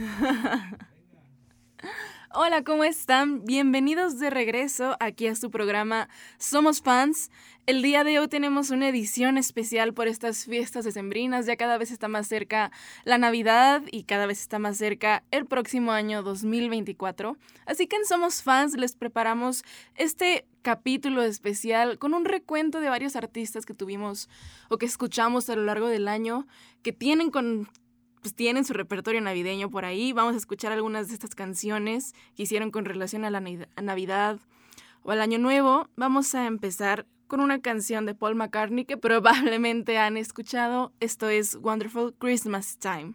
Hola, ¿cómo están? Bienvenidos de regreso aquí a su programa Somos Fans. El día de hoy tenemos una edición especial por estas fiestas decembrinas. Ya cada vez está más cerca la Navidad y cada vez está más cerca el próximo año 2024. Así que en Somos Fans les preparamos este capítulo especial con un recuento de varios artistas que tuvimos o que escuchamos a lo largo del año que tienen con pues tienen su repertorio navideño por ahí. Vamos a escuchar algunas de estas canciones que hicieron con relación a la Navidad o al Año Nuevo. Vamos a empezar con una canción de Paul McCartney que probablemente han escuchado. Esto es Wonderful Christmas Time.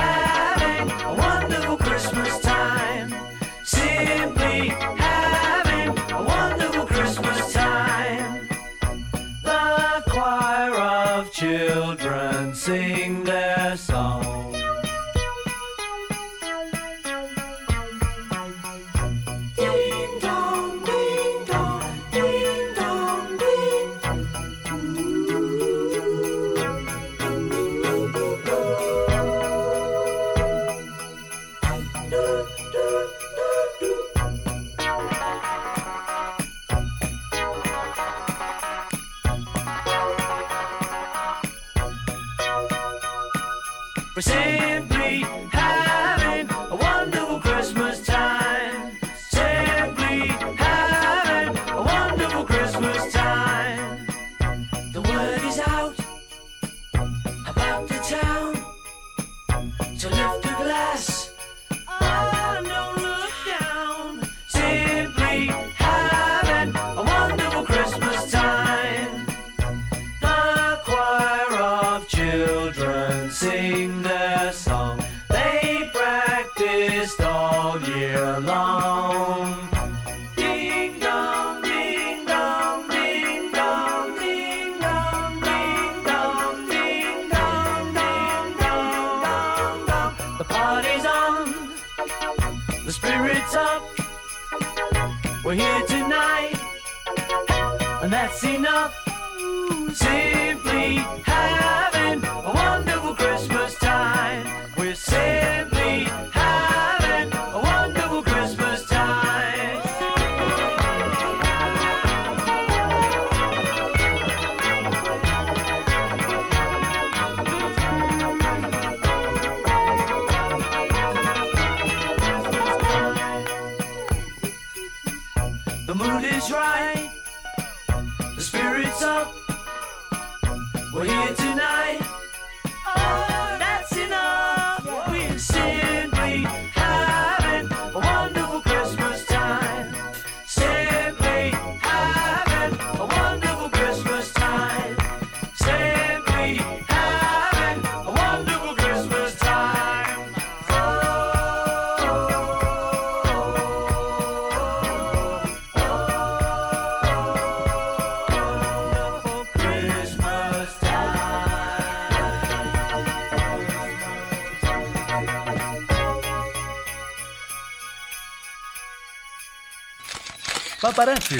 Paparazzi.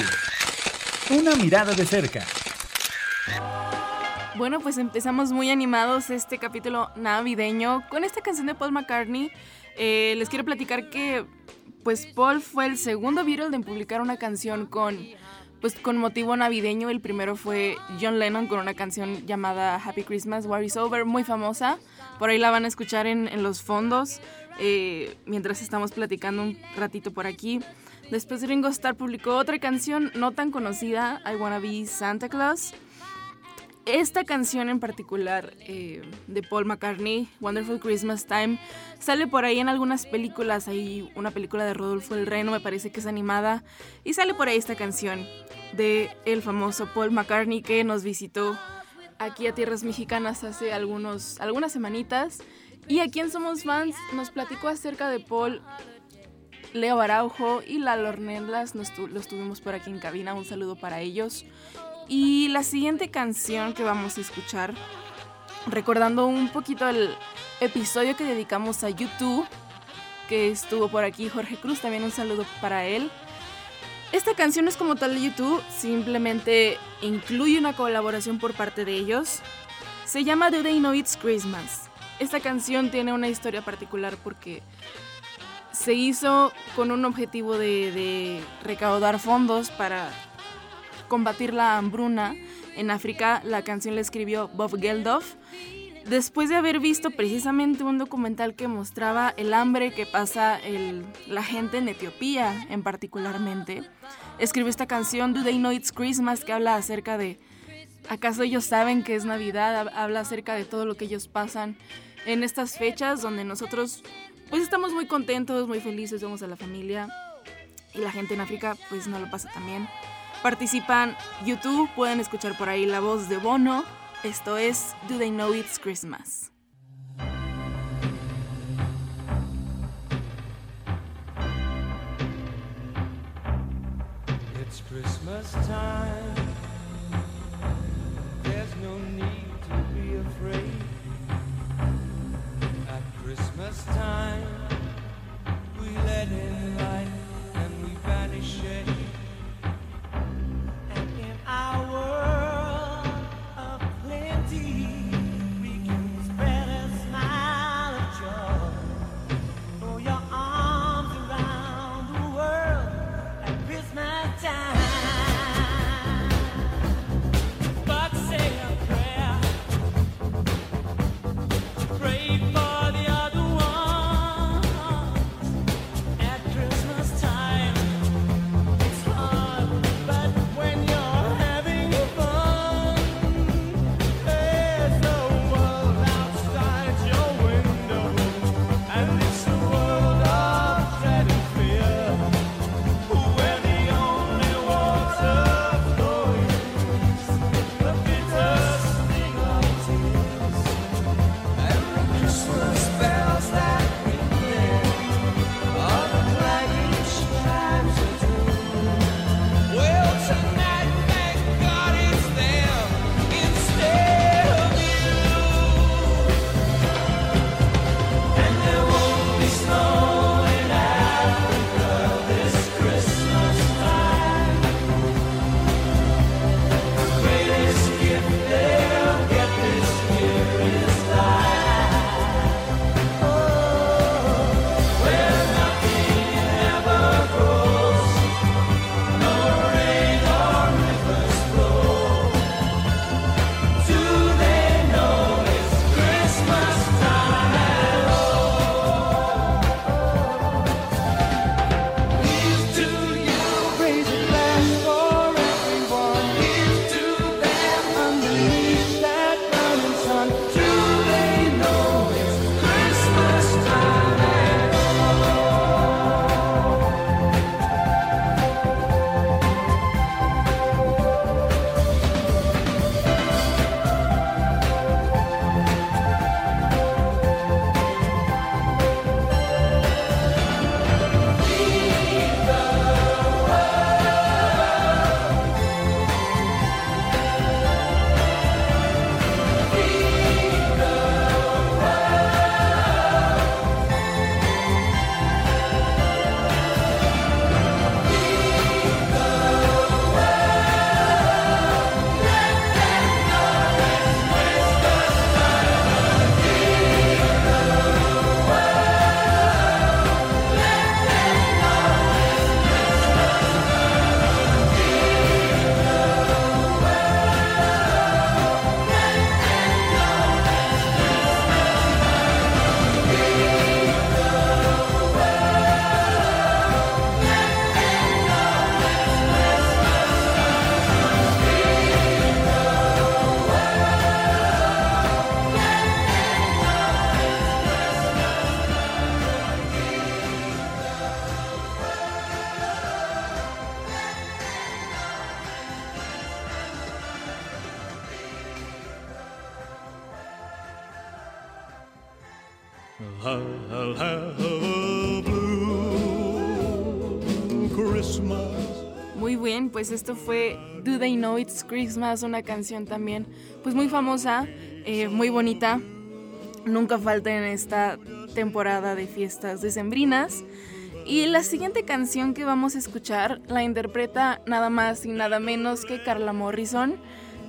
Una mirada de cerca. Bueno, pues empezamos muy animados este capítulo navideño con esta canción de Paul McCartney. Eh, les quiero platicar que pues Paul fue el segundo Beatle en publicar una canción con pues con motivo navideño. El primero fue John Lennon con una canción llamada Happy Christmas, War is Over, muy famosa. Por ahí la van a escuchar en, en los fondos eh, mientras estamos platicando un ratito por aquí. Después Ringo Starr publicó otra canción no tan conocida, I Wanna Be Santa Claus. Esta canción en particular eh, de Paul McCartney, Wonderful Christmas Time, sale por ahí en algunas películas. Hay una película de Rodolfo el Reno, me parece que es animada. Y sale por ahí esta canción de el famoso Paul McCartney que nos visitó aquí a Tierras Mexicanas hace algunos, algunas semanitas. Y aquí en Somos Fans nos platicó acerca de Paul Leo Araujo y la Lornelas los tuvimos por aquí en cabina. Un saludo para ellos. Y la siguiente canción que vamos a escuchar, recordando un poquito el episodio que dedicamos a YouTube, que estuvo por aquí Jorge Cruz, también un saludo para él. Esta canción es como tal de YouTube, simplemente incluye una colaboración por parte de ellos. Se llama Do They Know It's Christmas. Esta canción tiene una historia particular porque se hizo con un objetivo de, recaudar fondos para combatir la hambruna en África. La canción la escribió Bob Geldof después de haber visto precisamente un documental que mostraba el hambre que pasa la gente en Etiopía en particularmente. Escribió esta canción Do They Know It's Christmas que habla acerca de ¿acaso ellos saben que es Navidad? Habla acerca de todo lo que ellos pasan en estas fechas donde nosotros pues estamos muy contentos, muy felices, vemos a la familia y la gente en África pues no lo pasa tan bien. Participan YouTube, pueden escuchar por ahí la voz de Bono. Esto es Do They Know It's Christmas. It's Christmas time. Do They Know It's Christmas, una canción también pues muy famosa, eh, muy bonita. Nunca falta en esta temporada de fiestas decembrinas. Y la siguiente canción que vamos a escuchar la interpreta nada más y nada menos que Carla Morrison,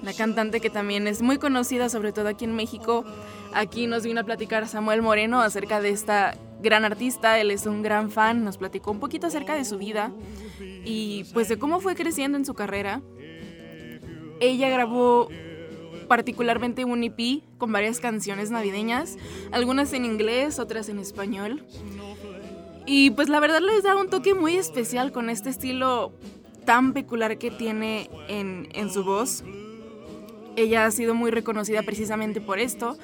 la cantante que también es muy conocida, sobre todo aquí en México. Aquí nos vino a platicar Samuel Moreno acerca de esta gran artista, él es un gran fan, nos platicó un poquito acerca de su vida y pues de cómo fue creciendo en su carrera. Ella grabó particularmente un EP con varias canciones navideñas, algunas en inglés, otras en español. Y pues la verdad les da un toque muy especial con este estilo tan peculiar que tiene en, en su voz. Ella ha sido muy reconocida precisamente por esto.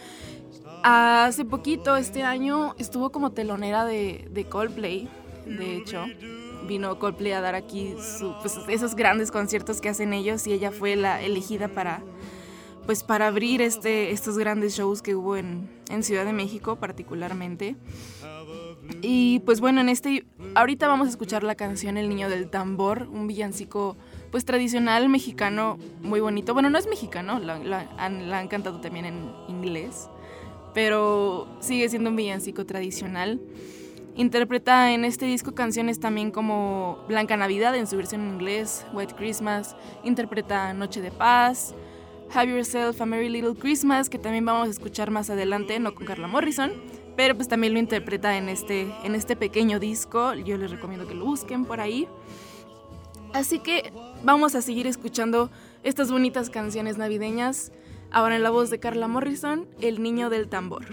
Hace poquito, este año, estuvo como telonera de, de Coldplay, de hecho. Vino Coldplay a dar aquí pues, esos grandes conciertos que hacen ellos y ella fue la elegida para, pues, para abrir este, estos grandes shows que hubo en, en Ciudad de México particularmente. Y pues bueno, en este, ahorita vamos a escuchar la canción El Niño del Tambor, un villancico pues tradicional mexicano muy bonito. Bueno, no es mexicano, la, han, la han cantado también en inglés, pero sigue siendo un villancico tradicional. Interpreta en este disco canciones también como Blanca Navidad en su versión en inglés, White Christmas, interpreta Noche de Paz, Have Yourself a Merry Little Christmas, que también vamos a escuchar más adelante, no con Carla Morrison, pero pues también lo interpreta en este, en este pequeño disco. Yo les recomiendo que lo busquen por ahí. Así que vamos a seguir escuchando estas bonitas canciones navideñas. Ahora en la voz de Carla Morrison, El Niño del Tambor.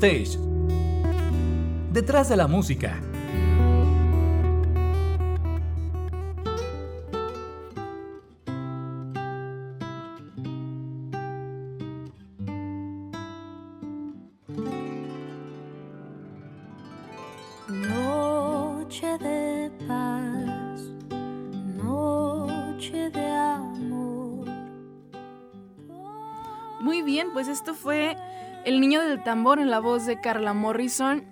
Backstage. Detrás de la música. Noche de paz, noche de amor. Muy bien, pues esto fue El Niño del Tambor en la voz de Carla Morrison.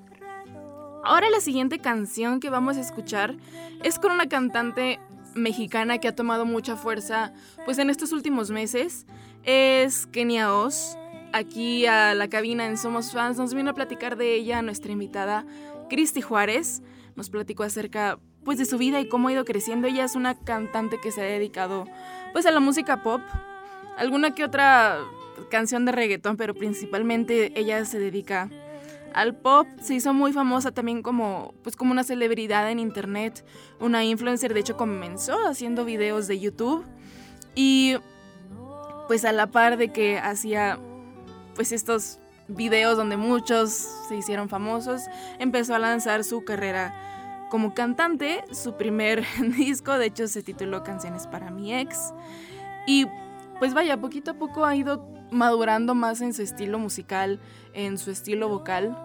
Ahora la siguiente canción que vamos a escuchar es con una cantante mexicana que ha tomado mucha fuerza pues en estos últimos meses. Es Kenia Oz. Aquí a la cabina en Somos Fans nos vino a platicar de ella nuestra invitada Cristi Juárez. Nos platicó acerca pues de su vida y cómo ha ido creciendo. Ella es una cantante que se ha dedicado pues a la música pop. Alguna que otra canción de reggaetón, pero principalmente ella se dedica al pop. Se hizo muy famosa también como, pues como una celebridad en internet, una influencer. De hecho, comenzó haciendo videos de YouTube y pues a la par de que hacía pues estos videos donde muchos se hicieron famosos, empezó a lanzar su carrera como cantante. Su primer disco, de hecho, se tituló Canciones para mi ex. Y pues vaya, poquito a poco ha ido madurando más en su estilo musical, en su estilo vocal.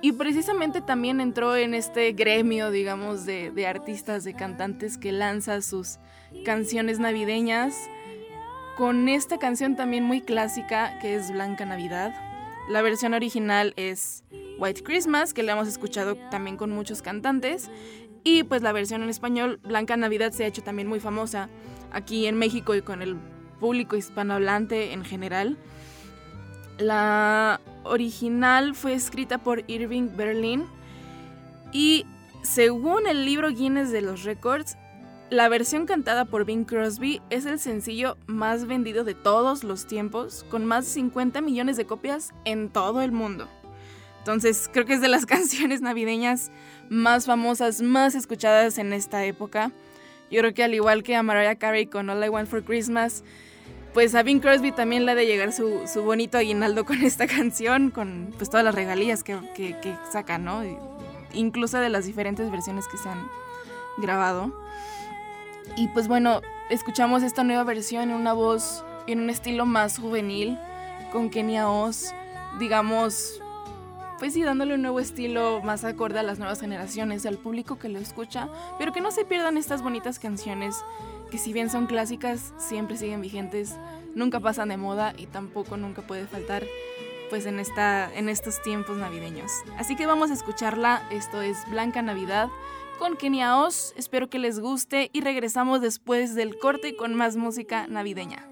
Y precisamente también entró en este gremio, digamos, de, artistas, de cantantes que lanza sus canciones navideñas con esta canción también muy clásica que es Blanca Navidad. La versión original es White Christmas, que la hemos escuchado también con muchos cantantes. Y pues la versión en español, Blanca Navidad, se ha hecho también muy famosa aquí en México y con el público hispanohablante en general. La original fue escrita por Irving Berlin y según el libro Guinness de los Records, la versión cantada por Bing Crosby es el sencillo más vendido de todos los tiempos, con más de 50 millones de copias en todo el mundo. Entonces creo que es de las canciones navideñas más famosas, más escuchadas en esta época. Yo creo que al igual que a Carey con All I Want for Christmas, pues a Bing Crosby también le ha de llegar su, su, bonito aguinaldo con esta canción, con pues todas las regalías que, que, que sacan, ¿no? Incluso de las diferentes versiones que se han grabado. Y pues bueno, escuchamos esta nueva versión en una voz, en un estilo más juvenil, con Kenia Oz, digamos, pues sí, dándole un nuevo estilo más acorde a las nuevas generaciones, al público que lo escucha, pero que no se pierdan estas bonitas canciones que si bien son clásicas, siempre siguen vigentes, nunca pasan de moda y tampoco nunca puede faltar pues en, esta, en estos tiempos navideños. Así que vamos a escucharla, esto es Blanca Navidad con Kenia Oz, espero que les guste y regresamos después del corte con más música navideña.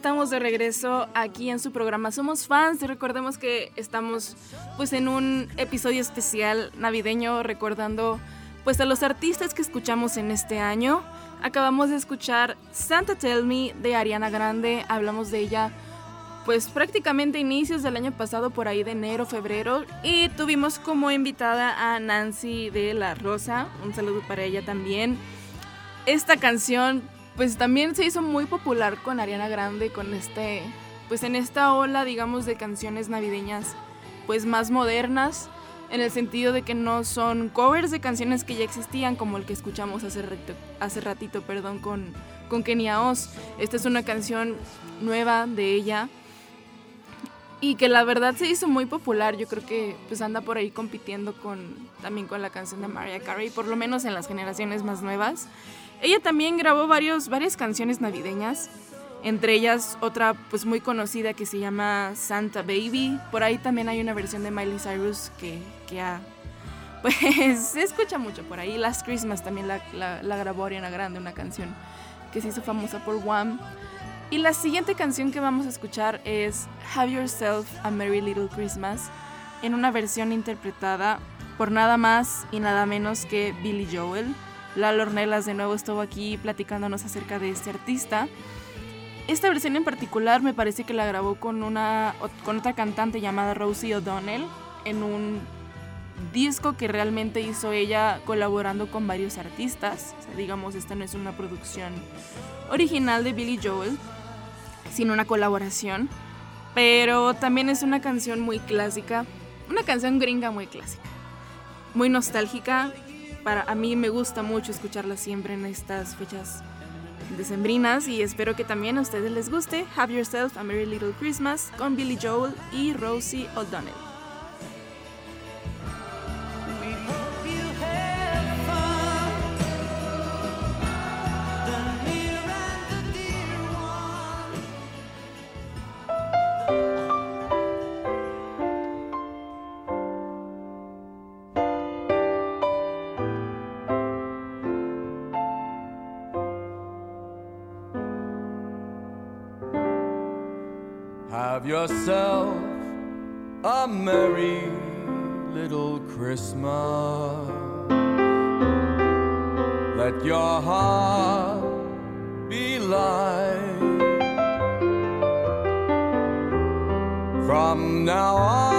estamos de regreso aquí en su programa Somos Fans. y Recordemos que estamos pues en un episodio especial navideño recordando pues a los artistas que escuchamos en este año. Acabamos de escuchar Santa Tell Me de Ariana Grande. Hablamos de ella pues prácticamente inicios del año pasado, por ahí de enero, febrero. Y tuvimos como invitada a Nancy de La Rosa. Un saludo para ella también. Esta canción pues también se hizo muy popular con Ariana Grande, con este, pues en esta ola, digamos, de canciones navideñas, pues más modernas, en el sentido de que no son covers de canciones que ya existían, como el que escuchamos hace, hace ratito, perdón, con, con Kenia Oz. Esta es una canción nueva de ella y que la verdad se hizo muy popular. Yo creo que pues anda por ahí compitiendo con también con la canción de Mariah Carey, por lo menos en las generaciones más nuevas. Ella también grabó varios, varias canciones navideñas, entre ellas otra pues muy conocida que se llama Santa Baby. Por ahí también hay una versión de Miley Cyrus que, que ha, pues se escucha mucho por ahí. Last Christmas también la, la, la grabó Ariana Grande, una canción que se hizo famosa por Wham. Y la siguiente canción que vamos a escuchar es Have Yourself a Merry Little Christmas, en una versión interpretada por nada más y nada menos que Billy Joel. Lalo Ornelas de nuevo estuvo aquí platicándonos acerca de este artista. Esta versión en particular me parece que la grabó con, una, con otra cantante llamada Rosie O'Donnell en un disco que realmente hizo ella colaborando con varios artistas. O sea, digamos, esta no es una producción original de Billy Joel, sino una colaboración. Pero también es una canción muy clásica, una canción gringa muy clásica, muy nostálgica. Para a mí me gusta mucho escucharla siempre en estas fechas decembrinas y espero que también a ustedes les guste. Have Yourself a Merry Little Christmas con Billy Joel y Rosie O'Donnell. Have yourself a merry little Christmas. Let your heart be light. From now on,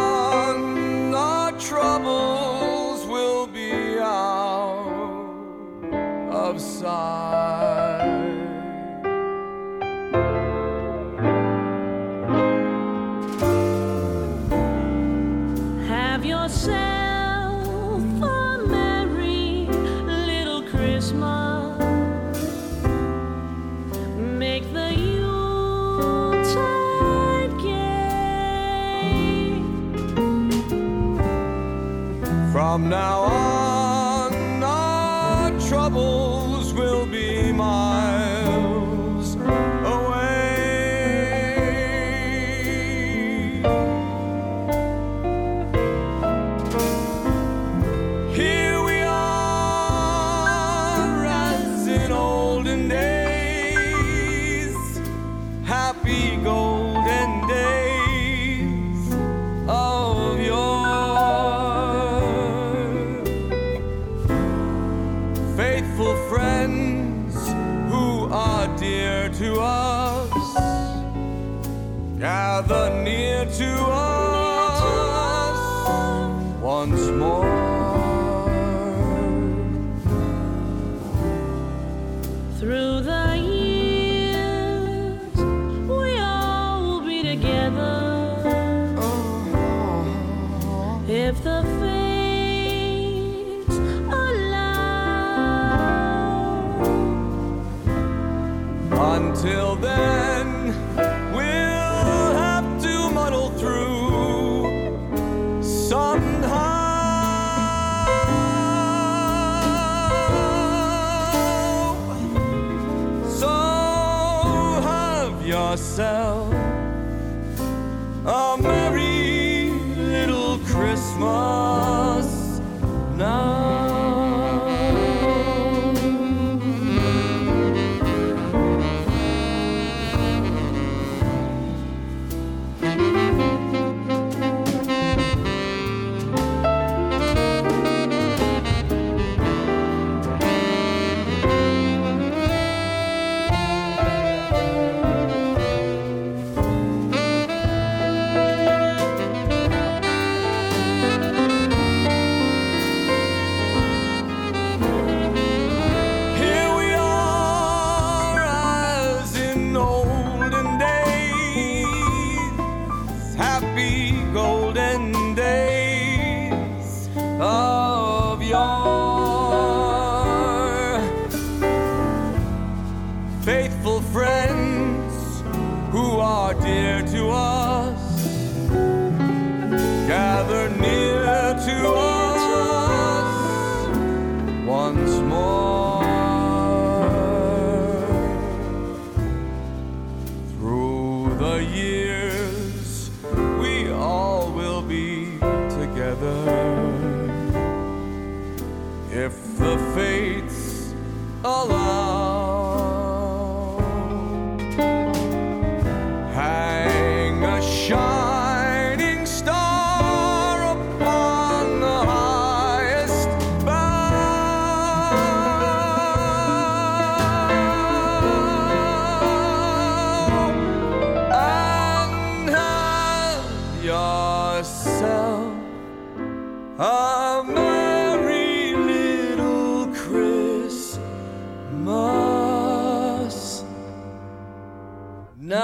Meet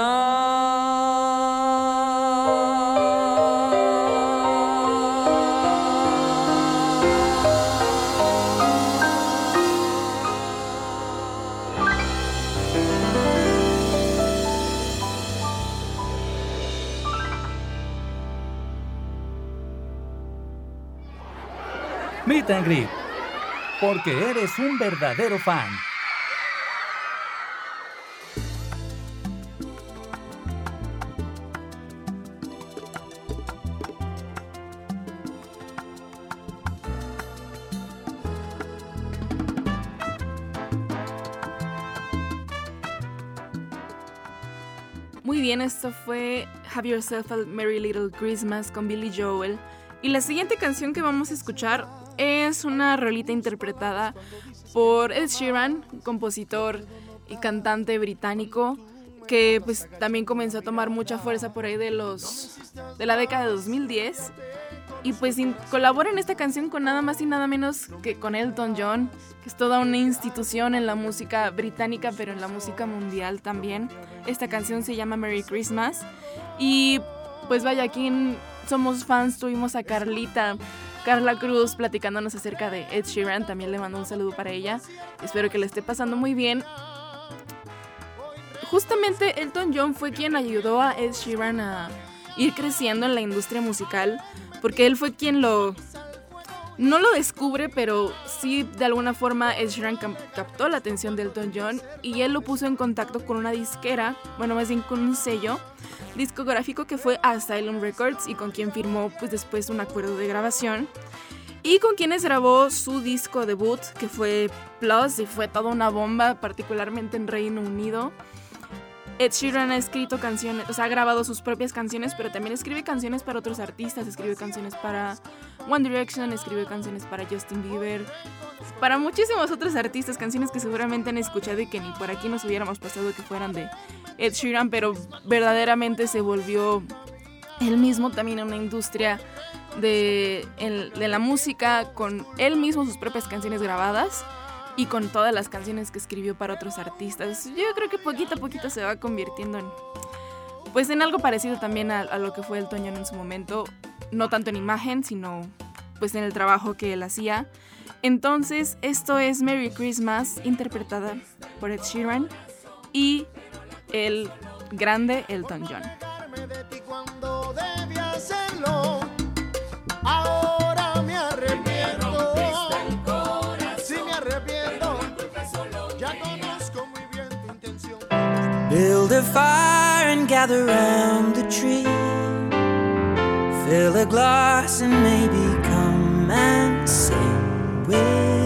and. Porque eres un verdadero fan. Esto fue Have Yourself a Merry Little Christmas con Billy Joel. Y la siguiente canción que vamos a escuchar es una rolita interpretada por Ed Sheeran, compositor y cantante británico que pues también comenzó a tomar mucha fuerza por ahí de los de la década de 2010 y pues colabora en esta canción con nada más y nada menos que con Elton John, que es toda una institución en la música británica, pero en la música mundial también. Esta canción se llama Merry Christmas. Y pues vaya, aquí Somos Fans tuvimos a Carlita, Carla Cruz, platicándonos acerca de Ed Sheeran. También le mando un saludo para ella. Espero que le esté pasando muy bien. Justamente Elton John fue quien ayudó a Ed Sheeran a ir creciendo en la industria musical, porque él fue quien lo... No lo descubre, pero sí de alguna forma Ed Sheeran captó la atención de Elton John y él lo puso en contacto con una disquera, bueno más bien con un sello discográfico que fue Asylum Records y con quien firmó pues después un acuerdo de grabación y con quienes grabó su disco debut que fue Plus y fue toda una bomba particularmente en Reino Unido. Ed Sheeran ha escrito canciones, o sea, ha grabado sus propias canciones, pero también escribe canciones para otros artistas, escribe canciones para One Direction, escribe canciones para Justin Bieber, para muchísimos otros artistas, canciones que seguramente han escuchado y que ni por aquí nos hubiéramos pasado que fueran de Ed Sheeran, pero verdaderamente se volvió él mismo también en una industria de, de la música, con él mismo sus propias canciones grabadas y con todas las canciones que escribió para otros artistas. Yo creo que poquito a poquito se va convirtiendo en, pues en algo parecido también a, lo que fue el Toño en su momento, no tanto en imagen, sino pues en el trabajo que él hacía. Entonces, esto es Merry Christmas, interpretada por Ed Sheeran y el grande Elton John. Build a fire and gather round the tree. Fill a glass and maybe come and sing with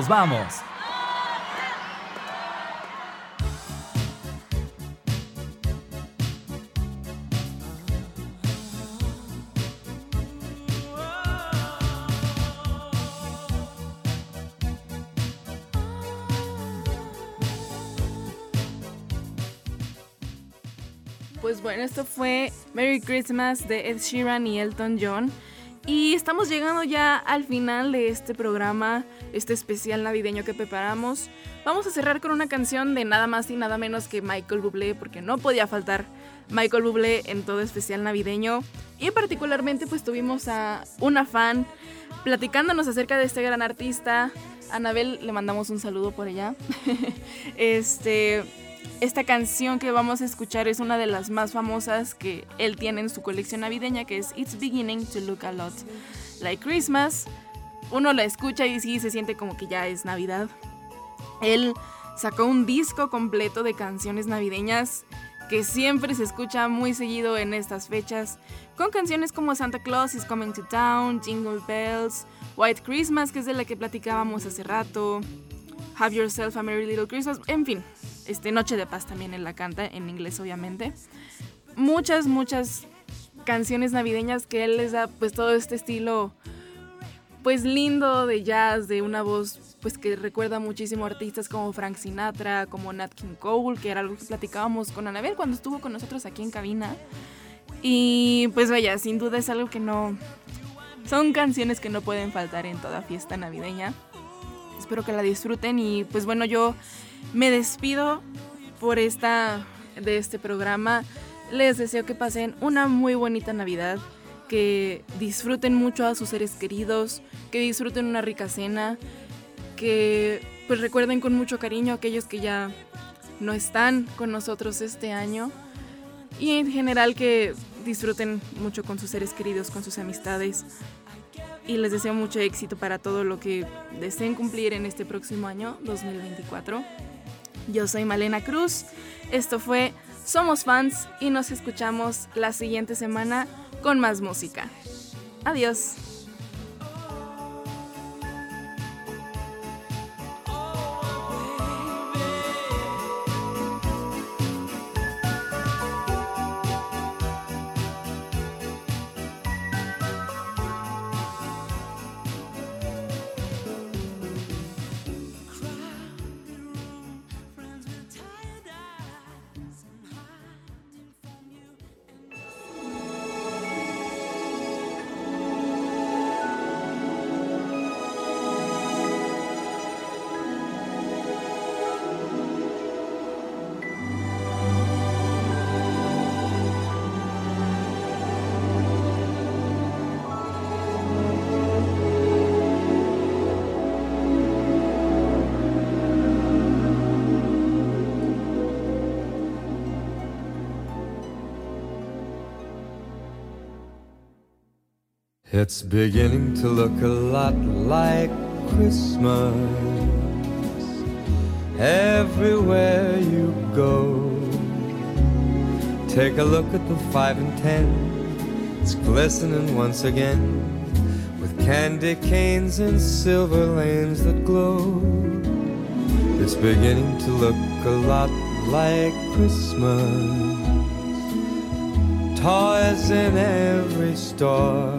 nos vamos. Pues bueno, esto fue Merry Christmas de Ed Sheeran y Elton John. Y estamos llegando ya al final de este programa, este especial navideño que preparamos. Vamos a cerrar con una canción de nada más y nada menos que Michael Bublé, porque no podía faltar Michael Bublé en todo especial navideño. Y particularmente pues tuvimos a una fan platicándonos acerca de este gran artista. Anabel, le mandamos un saludo por allá. este, esta canción que vamos a escuchar es una de las más famosas que él tiene en su colección navideña, que es It's Beginning to Look a Lot Like Christmas. Uno la escucha y sí se siente como que ya es Navidad. Él sacó un disco completo de canciones navideñas que siempre se escucha muy seguido en estas fechas, con canciones como Santa Claus is Coming to Town, Jingle Bells, White Christmas, que es de la que platicábamos hace rato, Have Yourself a Merry Little Christmas, en fin, este Noche de Paz también él la canta, en inglés obviamente. Muchas, muchas canciones navideñas que él les da pues todo este estilo pues lindo de jazz, de una voz pues que recuerda muchísimo a artistas como Frank Sinatra, como Nat King Cole, que era algo que platicábamos con Anabel cuando estuvo con nosotros aquí en cabina. Y pues vaya, sin duda es algo que no... Son canciones que no pueden faltar en toda fiesta navideña. Espero que la disfruten y pues bueno, yo me despido por esta de este programa. Les deseo que pasen una muy bonita Navidad, que disfruten mucho a sus seres queridos, que disfruten una rica cena, que pues recuerden con mucho cariño a aquellos que ya no están con nosotros este año y en general que disfruten mucho con sus seres queridos, con sus amistades y les deseo mucho éxito para todo lo que deseen cumplir en este próximo año 2024. Yo soy Malena Cruz, esto fue Somos Fans y nos escuchamos la siguiente semana con más música. Adiós. It's beginning to look a lot like Christmas everywhere you go. Take a look at the five and ten, it's glistening once again with candy canes and silver lanes that glow. It's beginning to look a lot like Christmas. Toys in every store.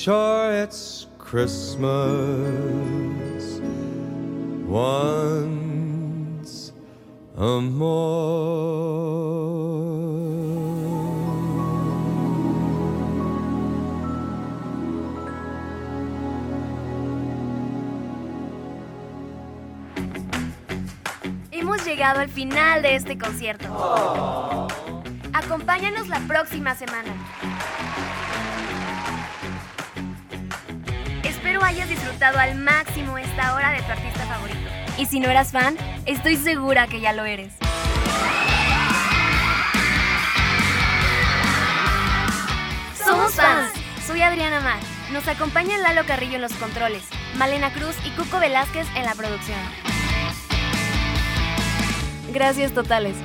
Sure, it's Christmas once a more. Hemos llegado al final de este concierto. Acompáñanos la próxima semana. Espero hayas disfrutado al máximo esta hora de tu artista favorito. Y si no eras fan, estoy segura que ya lo eres. Somos fans. Soy Adriana Mar. Nos acompañan Lalo Carrillo en los controles, Malena Cruz y Cuco Velázquez en la producción. Gracias totales.